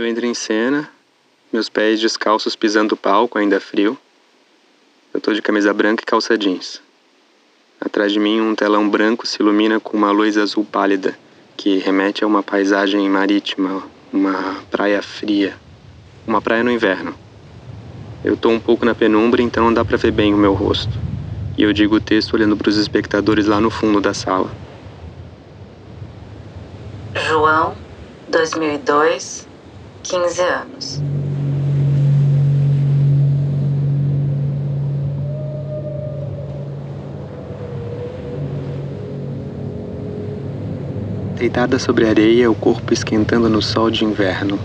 Eu entro em cena, meus pés descalços pisando o palco, ainda frio. Eu tô de camisa branca e calça jeans. Atrás de mim, um telão branco se ilumina com uma luz azul pálida, que remete a uma paisagem marítima, uma praia fria, uma praia no inverno. Eu tô um pouco na penumbra, então não dá para ver bem o meu rosto. E eu digo o texto olhando para os espectadores lá no fundo da sala. João, 2002, 15 anos. Deitada sobre a areia, o corpo esquentando no sol de inverno.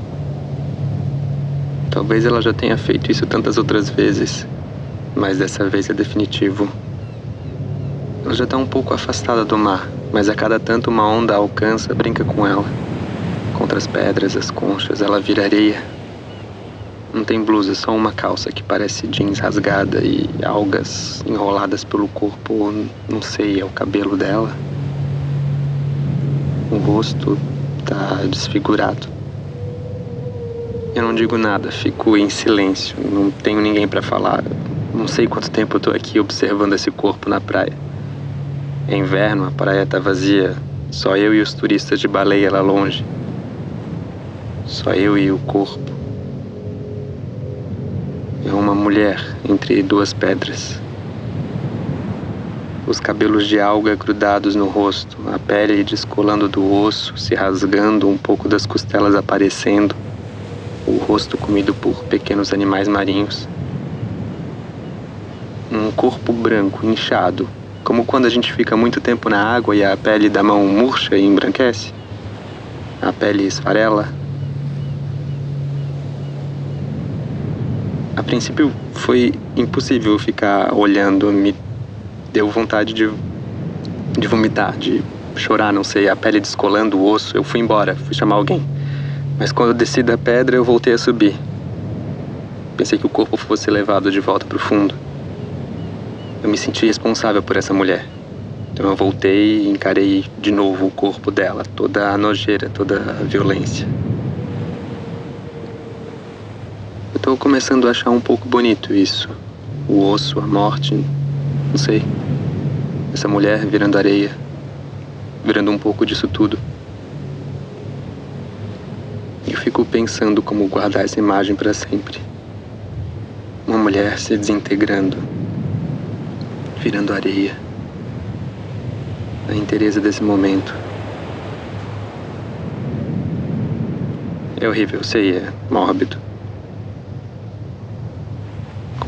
Talvez ela já tenha feito isso tantas outras vezes, mas dessa vez é definitivo. Ela já está um pouco afastada do mar, mas a cada tanto uma onda alcança, brinca com ela. As pedras, as conchas, ela vira areia. Não tem blusa, só uma calça que parece jeans rasgada e algas enroladas pelo corpo, não sei, é o cabelo dela. O rosto tá desfigurado. Eu não digo nada, fico em silêncio, não tenho ninguém para falar. Não sei quanto tempo eu tô aqui observando esse corpo na praia. É inverno, a praia tá vazia, só eu e os turistas de baleia lá longe. Só eu e o corpo. É uma mulher entre duas pedras os cabelos de alga grudados no rosto, a pele descolando do osso, se rasgando, um pouco das costelas aparecendo, o rosto comido por pequenos animais marinhos. Um corpo branco, inchado, como quando a gente fica muito tempo na água e a pele da mão murcha e embranquece. A pele esfarela. Princípio foi impossível ficar olhando, me deu vontade de, de vomitar, de chorar, não sei, a pele descolando, o osso. Eu fui embora, fui chamar alguém. Mas quando eu desci da pedra, eu voltei a subir. Pensei que o corpo fosse levado de volta para o fundo. Eu me senti responsável por essa mulher. Então eu voltei e encarei de novo o corpo dela, toda a nojeira, toda a violência. Eu tô começando a achar um pouco bonito isso. O osso, a morte, não sei. Essa mulher virando areia, virando um pouco disso tudo. Eu fico pensando como guardar essa imagem para sempre. Uma mulher se desintegrando, virando areia. A inteireza desse momento. É horrível, sei, é mórbido.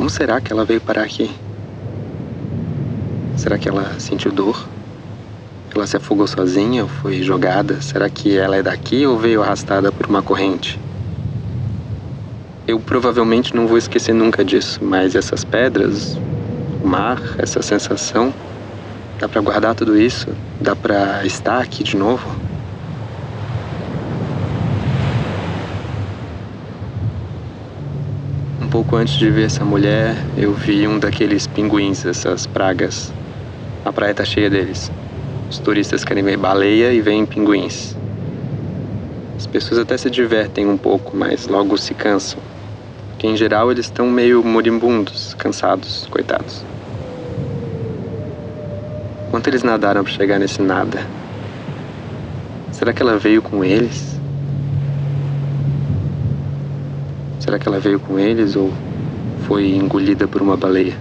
Como será que ela veio parar aqui? Será que ela sentiu dor? Ela se afogou sozinha ou foi jogada? Será que ela é daqui ou veio arrastada por uma corrente? Eu provavelmente não vou esquecer nunca disso, mas essas pedras, o mar, essa sensação, dá para guardar tudo isso? Dá para estar aqui de novo? Um pouco antes de ver essa mulher, eu vi um daqueles pinguins, essas pragas a praia tá cheia deles. Os turistas querem ver baleia e veem pinguins. As pessoas até se divertem um pouco, mas logo se cansam. Porque em geral eles estão meio moribundos, cansados, coitados. Quanto eles nadaram para chegar nesse nada? Será que ela veio com eles? Será que ela veio com eles ou foi engolida por uma baleia?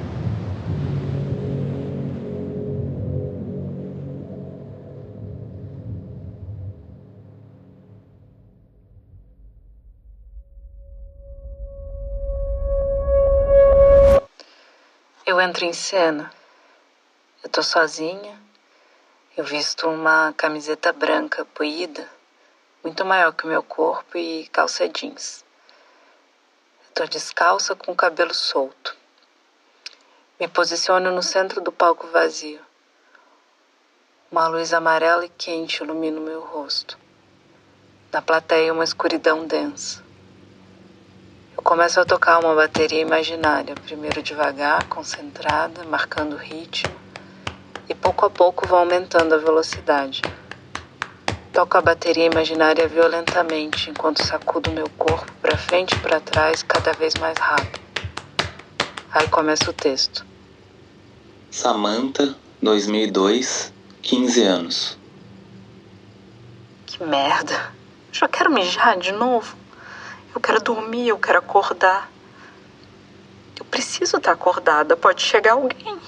Eu entro em cena. Eu tô sozinha. Eu visto uma camiseta branca poída, muito maior que o meu corpo e calça jeans. Eu tô descalça com o cabelo solto. Me posiciono no centro do palco vazio. Uma luz amarela e quente ilumina o meu rosto. Na plateia, uma escuridão densa. Começo a tocar uma bateria imaginária, primeiro devagar, concentrada, marcando o ritmo, e pouco a pouco vou aumentando a velocidade. Toco a bateria imaginária violentamente enquanto sacudo meu corpo para frente e para trás cada vez mais rápido. Aí começa o texto. Samantha, 2002, 15 anos. Que merda. Já quero mijar de novo. Eu quero dormir, eu quero acordar. Eu preciso estar acordada. Pode chegar alguém.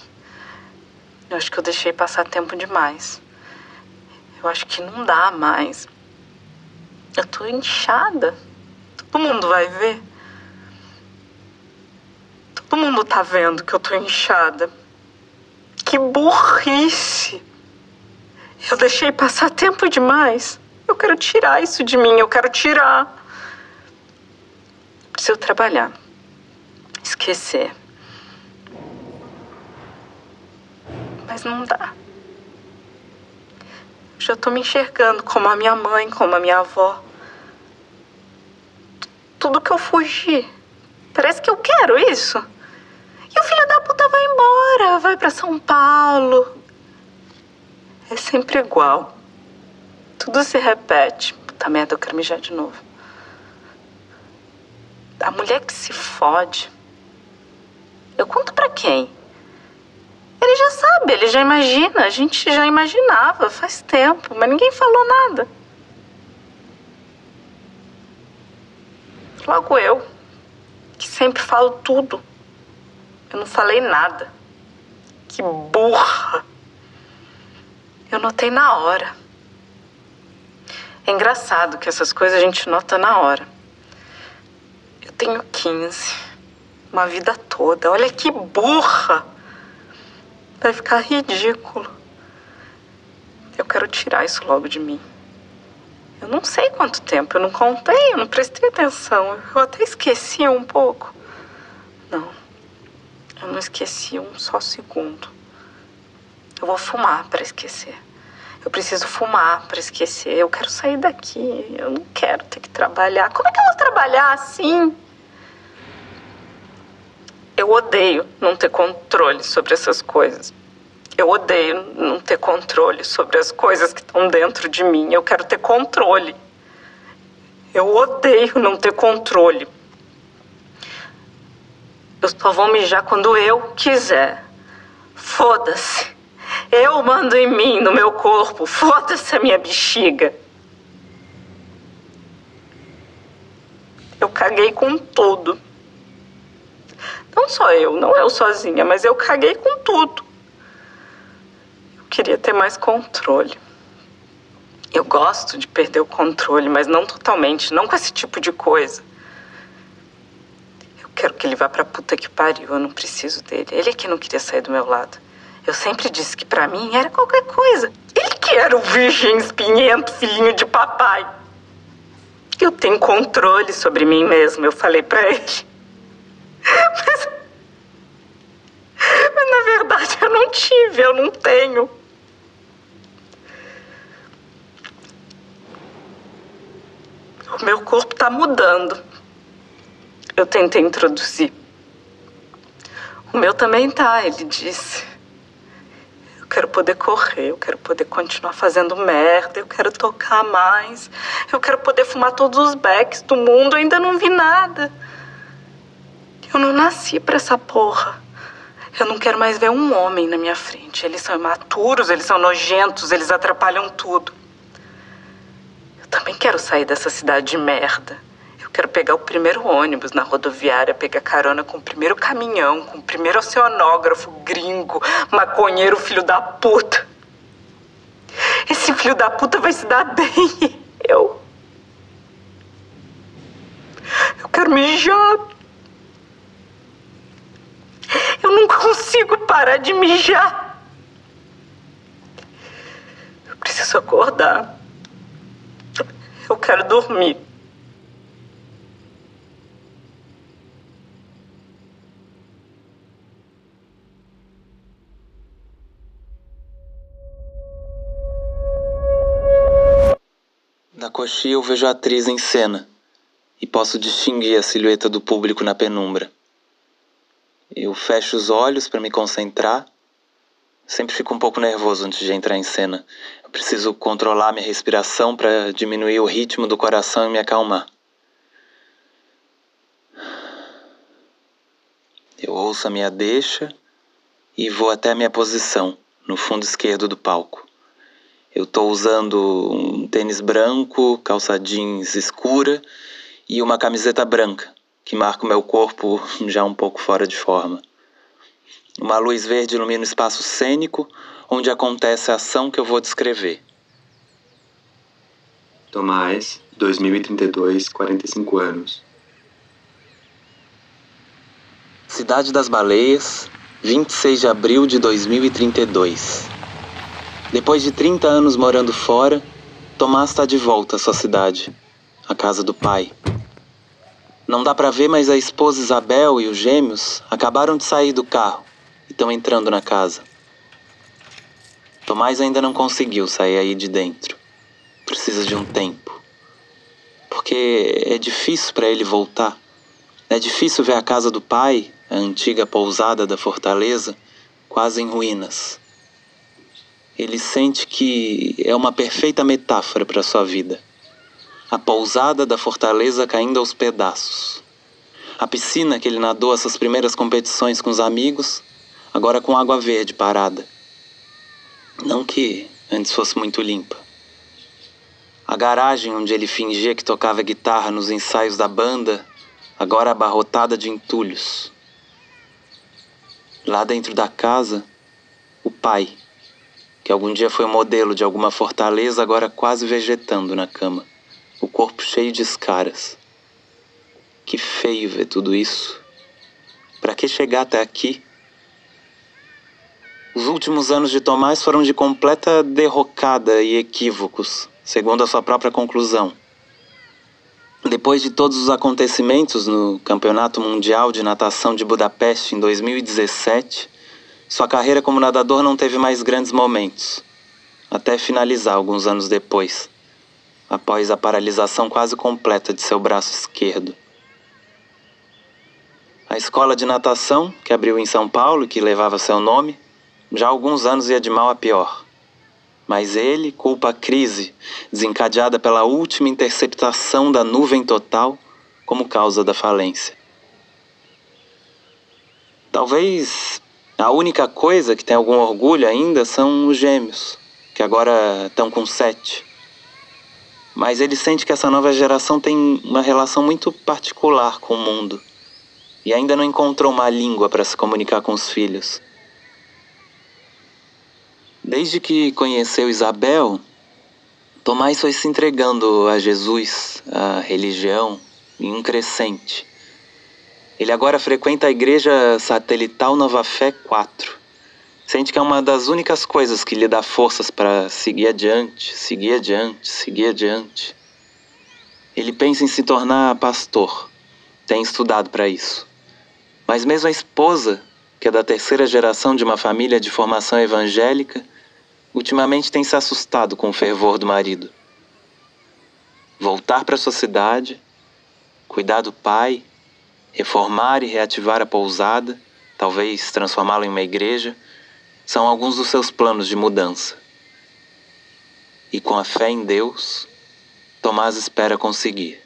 Eu acho que eu deixei passar tempo demais. Eu acho que não dá mais. Eu tô inchada. Todo mundo vai ver. Todo mundo tá vendo que eu tô inchada. Que burrice! Eu deixei passar tempo demais. Eu quero tirar isso de mim, eu quero tirar. Preciso trabalhar. Esquecer. Mas não dá já tô me enxergando como a minha mãe, como a minha avó. Tudo que eu fugi. Parece que eu quero isso. E o filho da puta vai embora, vai para São Paulo. É sempre igual. Tudo se repete. Puta merda, eu quero mijar de novo. A mulher que se fode. Eu conto para quem? Ele já sabe, ele já imagina, a gente já imaginava faz tempo, mas ninguém falou nada. Logo eu, que sempre falo tudo. Eu não falei nada. Que burra. Eu notei na hora. É engraçado que essas coisas a gente nota na hora. Eu tenho 15, uma vida toda. Olha que burra. Vai ficar ridículo. Eu quero tirar isso logo de mim. Eu não sei quanto tempo, eu não contei, eu não prestei atenção. Eu até esqueci um pouco. Não, eu não esqueci um só segundo. Eu vou fumar para esquecer. Eu preciso fumar para esquecer. Eu quero sair daqui. Eu não quero ter que trabalhar. Como é que eu vou trabalhar assim? Eu odeio não ter controle sobre essas coisas. Eu odeio não ter controle sobre as coisas que estão dentro de mim. Eu quero ter controle. Eu odeio não ter controle. Eu só vou mijar quando eu quiser. Foda-se. Eu mando em mim, no meu corpo. Foda-se a minha bexiga. Eu caguei com tudo. Só eu, não eu sozinha, mas eu caguei com tudo. Eu queria ter mais controle. Eu gosto de perder o controle, mas não totalmente, não com esse tipo de coisa. Eu quero que ele vá pra puta que pariu, eu não preciso dele. Ele é que não queria sair do meu lado. Eu sempre disse que para mim era qualquer coisa. Ele que era o virgem espinhento, filhinho de papai. Eu tenho controle sobre mim mesmo, eu falei para ele. Mas, mas na verdade eu eu não tenho. O meu corpo está mudando. Eu tentei introduzir. O meu também tá, ele disse. Eu quero poder correr, eu quero poder continuar fazendo merda, eu quero tocar mais, eu quero poder fumar todos os becks do mundo, eu ainda não vi nada. Eu não nasci para essa porra. Eu não quero mais ver um homem na minha frente. Eles são imaturos, eles são nojentos, eles atrapalham tudo. Eu também quero sair dessa cidade de merda. Eu quero pegar o primeiro ônibus na rodoviária, pegar carona com o primeiro caminhão, com o primeiro oceanógrafo gringo, maconheiro filho da puta. Esse filho da puta vai se dar bem. Eu. Eu quero mijar. Eu não consigo parar de mijar. Eu preciso acordar. Eu quero dormir. Na coxia eu vejo a atriz em cena e posso distinguir a silhueta do público na penumbra. Eu fecho os olhos para me concentrar, Sempre fico um pouco nervoso antes de entrar em cena. Eu preciso controlar minha respiração para diminuir o ritmo do coração e me acalmar. Eu ouço a minha deixa e vou até a minha posição, no fundo esquerdo do palco. Eu estou usando um tênis branco, calça jeans escura e uma camiseta branca, que marca o meu corpo já um pouco fora de forma. Uma luz verde ilumina o espaço cênico onde acontece a ação que eu vou descrever. Tomás, 2032, 45 anos. Cidade das Baleias, 26 de abril de 2032. Depois de 30 anos morando fora, Tomás está de volta à sua cidade, a casa do pai. Não dá para ver, mas a esposa Isabel e os gêmeos acabaram de sair do carro e estão entrando na casa. Tomás ainda não conseguiu sair aí de dentro. Precisa de um tempo. Porque é difícil para ele voltar. É difícil ver a casa do pai, a antiga pousada da fortaleza, quase em ruínas. Ele sente que é uma perfeita metáfora para sua vida. A pousada da fortaleza caindo aos pedaços. A piscina que ele nadou essas primeiras competições com os amigos, agora com água verde parada não que antes fosse muito limpa. A garagem onde ele fingia que tocava guitarra nos ensaios da banda, agora abarrotada de entulhos. Lá dentro da casa, o pai, que algum dia foi modelo de alguma fortaleza, agora quase vegetando na cama, o corpo cheio de escaras. Que feio ver tudo isso. Para que chegar até aqui? Os últimos anos de Tomás foram de completa derrocada e equívocos, segundo a sua própria conclusão. Depois de todos os acontecimentos no Campeonato Mundial de Natação de Budapeste em 2017, sua carreira como nadador não teve mais grandes momentos, até finalizar alguns anos depois, após a paralisação quase completa de seu braço esquerdo. A escola de natação, que abriu em São Paulo e que levava seu nome, já há alguns anos ia de mal a pior. Mas ele culpa a crise desencadeada pela última interceptação da nuvem total como causa da falência. Talvez a única coisa que tem algum orgulho ainda são os gêmeos, que agora estão com sete. Mas ele sente que essa nova geração tem uma relação muito particular com o mundo e ainda não encontrou uma língua para se comunicar com os filhos. Desde que conheceu Isabel, Tomás foi se entregando a Jesus, a religião, em um crescente. Ele agora frequenta a igreja satelital Nova Fé 4. Sente que é uma das únicas coisas que lhe dá forças para seguir adiante, seguir adiante, seguir adiante. Ele pensa em se tornar pastor. Tem estudado para isso. Mas mesmo a esposa, que é da terceira geração de uma família de formação evangélica, ultimamente tem se assustado com o fervor do marido. Voltar para sua cidade, cuidar do pai, reformar e reativar a pousada, talvez transformá-la em uma igreja, são alguns dos seus planos de mudança. E com a fé em Deus, Tomás espera conseguir.